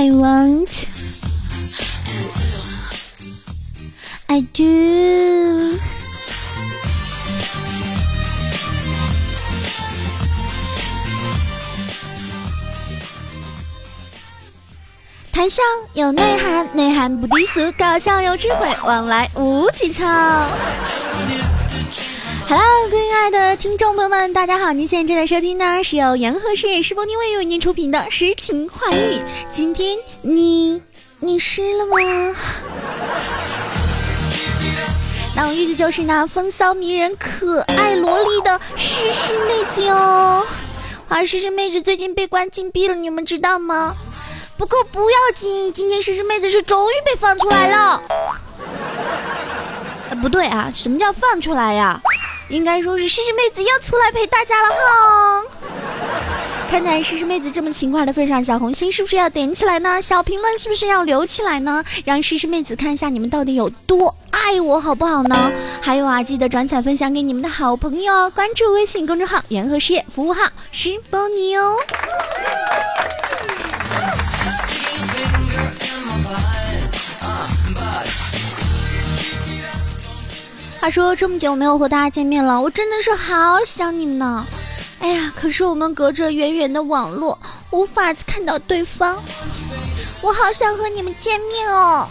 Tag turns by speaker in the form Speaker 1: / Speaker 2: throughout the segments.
Speaker 1: I want, I do。谈笑有内涵，内涵不低俗，搞笑有智慧，往来无节操。Hello，各位亲爱的听众朋友们，大家好！您现在正在收听的是由元和实验室播音为您出品的《诗情画意》。今天你你湿了吗？那我预计就是那风骚迷人、可爱萝莉的诗诗妹子哟。啊，诗诗妹子最近被关禁闭了，你们知道吗？不过不要紧，今天诗诗妹子是终于被放出来了。呃，不对啊，什么叫放出来呀？应该说是诗诗妹子又出来陪大家了哈。看在诗诗妹子这么勤快的份上，小红心是不是要点起来呢？小评论是不是要留起来呢？让诗诗妹子看一下你们到底有多爱我，好不好呢？还有啊，记得转采分享给你们的好朋友，关注微信公众号“元和事业服务号”诗波尼哦。话说这么久没有和大家见面了，我真的是好想你们呢。哎呀，可是我们隔着远远的网络，无法看到对方。我好想和你们见面哦。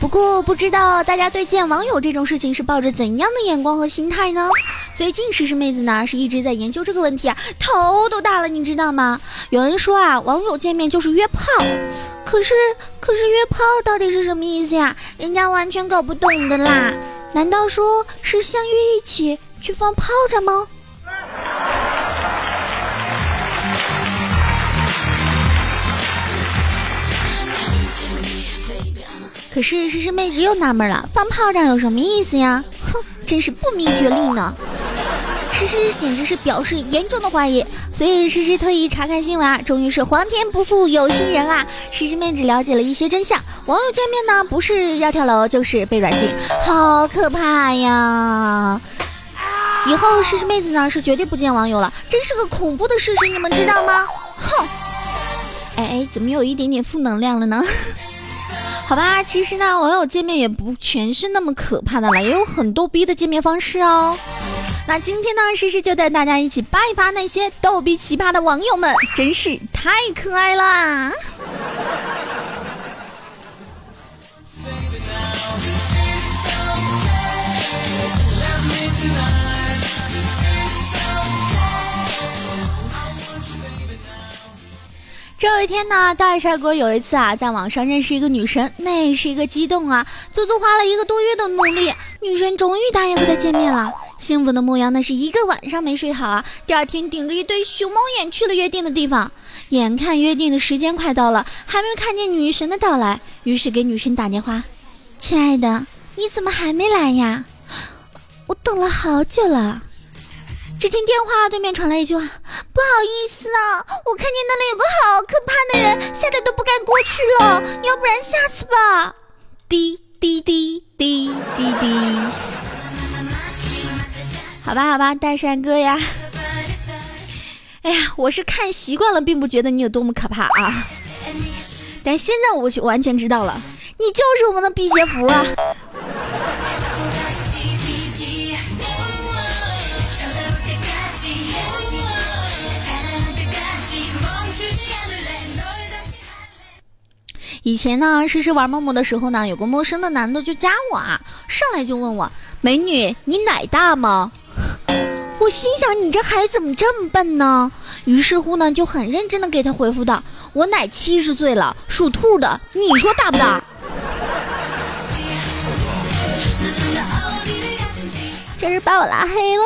Speaker 1: 不过不知道大家对见网友这种事情是抱着怎样的眼光和心态呢？最近诗诗妹子呢是一直在研究这个问题啊，头都大了，你知道吗？有人说啊，网友见面就是约炮，可是可是约炮到底是什么意思呀？人家完全搞不懂的啦。难道说是相约一起去放炮仗吗？可是诗诗妹子又纳闷了，放炮仗有什么意思呀？哼，真是不明觉厉呢。诗诗简直是表示严重的怀疑，所以诗诗特意查看新闻啊，终于是皇天不负有心人啊！诗诗妹子了解了一些真相，网友见面呢，不是要跳楼就是被软禁，好可怕呀！以后诗诗妹子呢是绝对不见网友了，真是个恐怖的事实，你们知道吗？哼！哎哎，怎么有一点点负能量了呢？好吧，其实呢，网友见面也不全是那么可怕的了，也有很多逼的见面方式哦。那今天呢，诗诗就带大家一起扒一扒那些逗逼奇葩的网友们，真是太可爱啦！这一天呢，大帅哥有一次啊，在网上认识一个女神，那是一个激动啊，足足花了一个多月的努力，女神终于答应和他见面了。幸福的牧羊，那是一个晚上没睡好啊，第二天顶着一堆熊猫眼去了约定的地方。眼看约定的时间快到了，还没看见女神的到来，于是给女神打电话：“亲爱的，你怎么还没来呀？我等了好久了。”只听电话对面传来一句话：“不好意思啊，我看见那里有个好可怕的人，吓得都不敢过去了。要不然下次吧。”滴滴滴滴滴滴。好吧，好吧，大帅哥呀。哎呀，我是看习惯了，并不觉得你有多么可怕啊。但现在我就完全知道了，你就是我们的辟邪符啊。以前呢，诗诗玩陌陌的时候呢，有个陌生的男的就加我啊，上来就问我：“美女，你奶大吗？”心想：“你这孩子怎么这么笨呢？”于是乎呢，就很认真的给他回复道：“我奶七十岁了，属兔的，你说大不大？”这是把我拉黑了。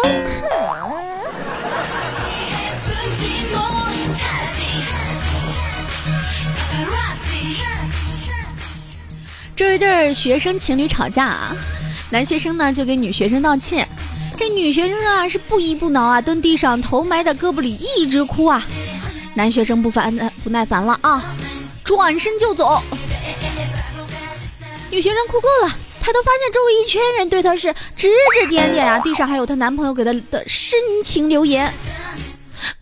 Speaker 1: 这一对儿学生情侣吵架啊，男学生呢就给女学生道歉，这女学生啊是不依不挠啊，蹲地上头埋在胳膊里一直哭啊。男学生不烦不耐烦了啊，转身就走。女学生哭够了，抬头发现周围一圈人对她是指指点点啊，地上还有她男朋友给她的深情留言，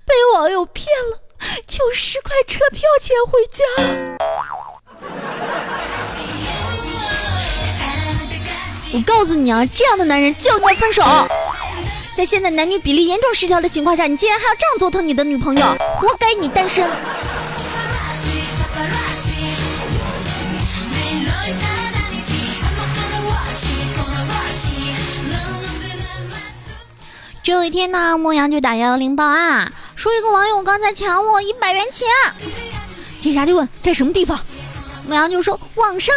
Speaker 1: 被网友骗了，就十块车票钱回家。我告诉你啊，这样的男人就要分手。在现在男女比例严重失调的情况下，你竟然还要这样做疼你的女朋友，活该你单身。这有一天呢，牧羊就打幺幺零报案，说一个网友刚才抢我一百元钱。警察就问在什么地方，牧羊就说网上。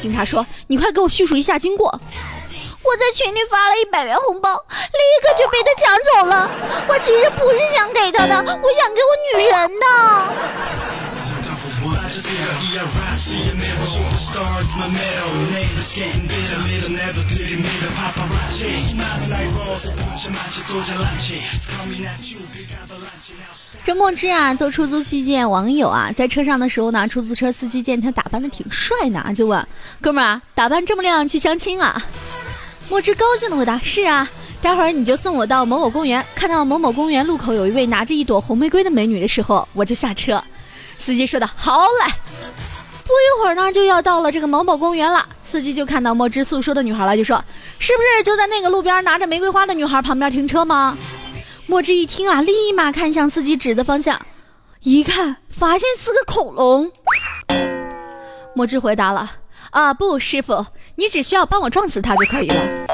Speaker 1: 警察说你快给我叙述一下经过。我在群里发了一百元红包，立刻就被他抢走了。我其实不是想给他的，我想给我女神的。这墨汁啊，坐出租期间，网友啊在车上的时候呢，出租车司机见他打扮的挺帅呢，就问哥们儿打扮这么亮去相亲啊？墨汁高兴的回答是啊，待会儿你就送我到某某公园，看到某某公园路口有一位拿着一朵红玫瑰的美女的时候，我就下车。司机说的好嘞。不一会儿呢，就要到了这个某某公园了。司机就看到墨汁诉说的女孩了，就说：“是不是就在那个路边拿着玫瑰花的女孩旁边停车吗？”墨汁一听啊，立马看向司机指的方向，一看发现是个恐龙。墨汁回答了：“啊，不，师傅，你只需要帮我撞死他就可以了。”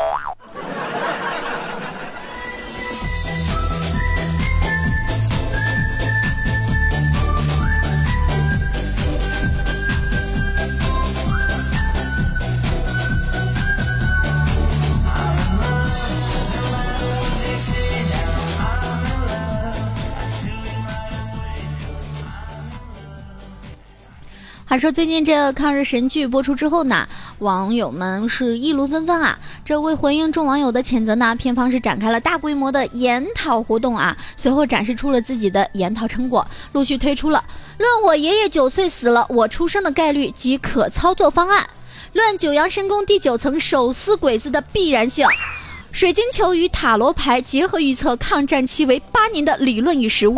Speaker 1: 还说最近这抗日神剧播出之后呢，网友们是议论纷纷啊。这为回应众网友的谴责呢，片方是展开了大规模的研讨活动啊。随后展示出了自己的研讨成果，陆续推出了《论我爷爷九岁死了，我出生的概率及可操作方案》，《论九阳神功第九层手撕鬼子的必然性》，水晶球与塔罗牌结合预测抗战期为八年的理论与实物，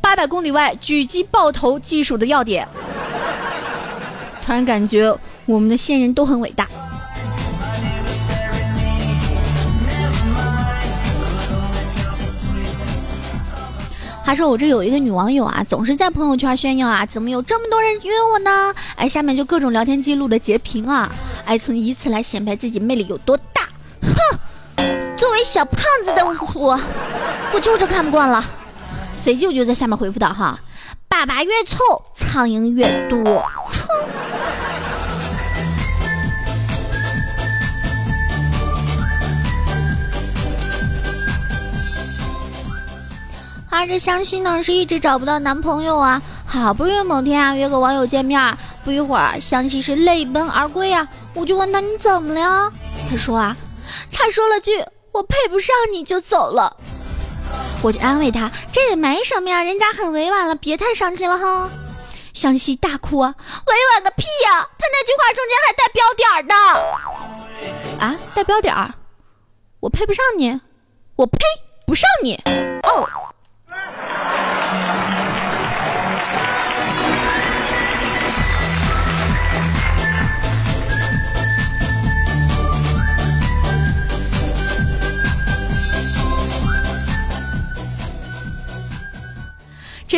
Speaker 1: 八百公里外狙击爆头技术的要点。突然感觉我们的先人都很伟大。他说：“我这有一个女网友啊，总是在朋友圈炫耀啊，怎么有这么多人约我呢？哎，下面就各种聊天记录的截屏啊，哎，从以此来显摆自己魅力有多大。哼，作为小胖子的我，我就是看不惯了。随即我就在下面回复道：哈，粑粑越臭，苍蝇越多。”啊，这湘西呢是一直找不到男朋友啊，好不容易某天啊约个网友见面，不一会儿湘西是泪奔而归啊。我就问他你怎么了？他说啊，他说了句我配不上你就走了。我就安慰他，这也没什么呀，人家很委婉了，别太伤心了哈。湘西大哭啊，委婉个屁呀，他那句话中间还带标点的。啊，带标点，我配不上你，我呸，不上你哦。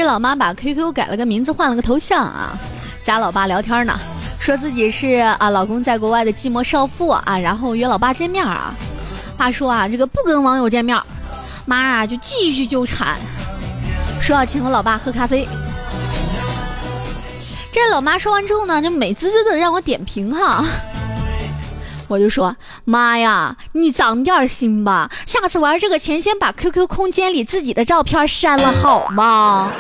Speaker 1: 这老妈把 QQ 改了个名字，换了个头像啊，加老爸聊天呢，说自己是啊老公在国外的寂寞少妇啊，然后约老爸见面啊。爸说啊，这个不跟网友见面，妈啊就继续纠缠，说要请我老爸喝咖啡。这老妈说完之后呢，就美滋滋的让我点评哈。我就说妈呀，你长点心吧，下次玩这个前先把 QQ 空间里自己的照片删了好吗？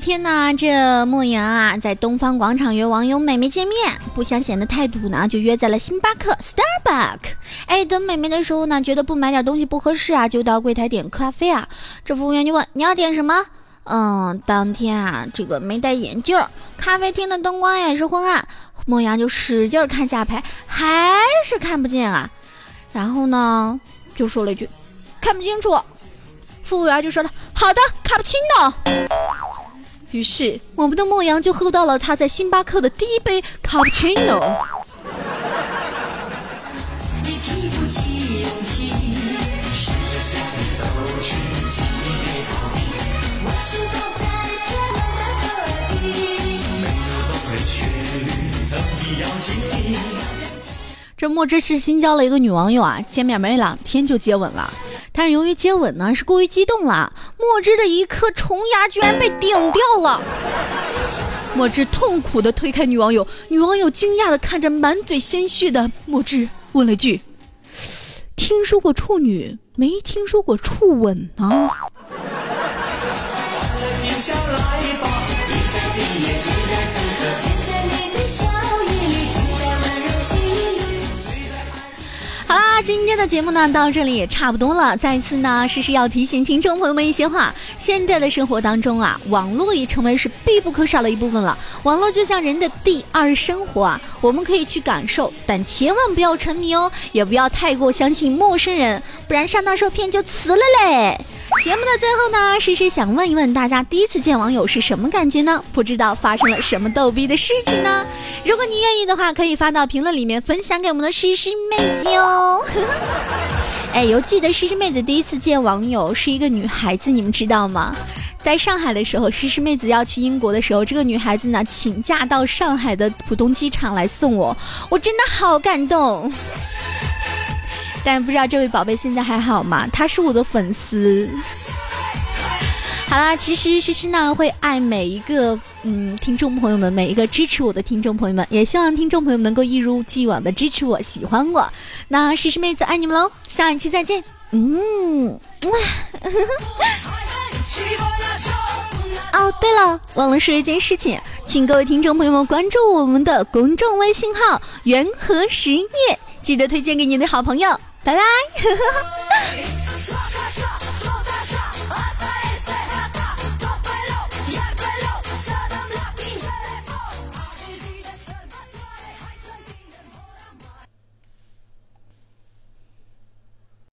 Speaker 1: 天呢，这莫言啊在东方广场约网友美眉见面，不想显得太堵呢，就约在了星巴克 Starbucks。哎，等美眉的时候呢，觉得不买点东西不合适啊，就到柜台点咖啡啊。这服务员就问你要点什么？嗯，当天啊，这个没戴眼镜，咖啡厅的灯光也是昏暗，莫言就使劲看下排，还是看不见啊。然后呢，就说了一句看不清楚。服务员就说了：“好的，卡布奇诺。”于是我们的莫阳就喝到了他在星巴克的第一杯卡布奇诺。这墨汁是新交了一个女网友啊，见面没两天就接吻了。但是由于接吻呢是过于激动了，墨汁的一颗虫牙居然被顶掉了。墨汁痛苦的推开女网友，女网友惊讶的看着满嘴鲜血的墨汁，问了句：“听说过处女，没听说过处吻呢。”今天的节目呢到这里也差不多了。再次呢，诗诗要提醒听众朋友们一些话：现在的生活当中啊，网络已成为是必不可少的一部分了。网络就像人的第二生活啊，我们可以去感受，但千万不要沉迷哦，也不要太过相信陌生人，不然上当受骗就辞了嘞。节目的最后呢，诗诗想问一问大家，第一次见网友是什么感觉呢？不知道发生了什么逗逼的事情呢？如果你愿意的话，可以发到评论里面分享给我们的诗诗妹子哟。哎，犹记得诗诗妹子第一次见网友是一个女孩子，你们知道吗？在上海的时候，诗诗妹子要去英国的时候，这个女孩子呢请假到上海的浦东机场来送我，我真的好感动。但不知道这位宝贝现在还好吗？他是我的粉丝。好啦，其实诗诗呢会爱每一个嗯听众朋友们，每一个支持我的听众朋友们，也希望听众朋友们能够一如既往的支持我，喜欢我。那诗诗妹子爱你们喽，下一期再见。嗯。哦，对了，忘了说一件事情，请各位听众朋友们关注我们的公众微信号“元和实业”，记得推荐给你的好朋友。拜拜，呵呵。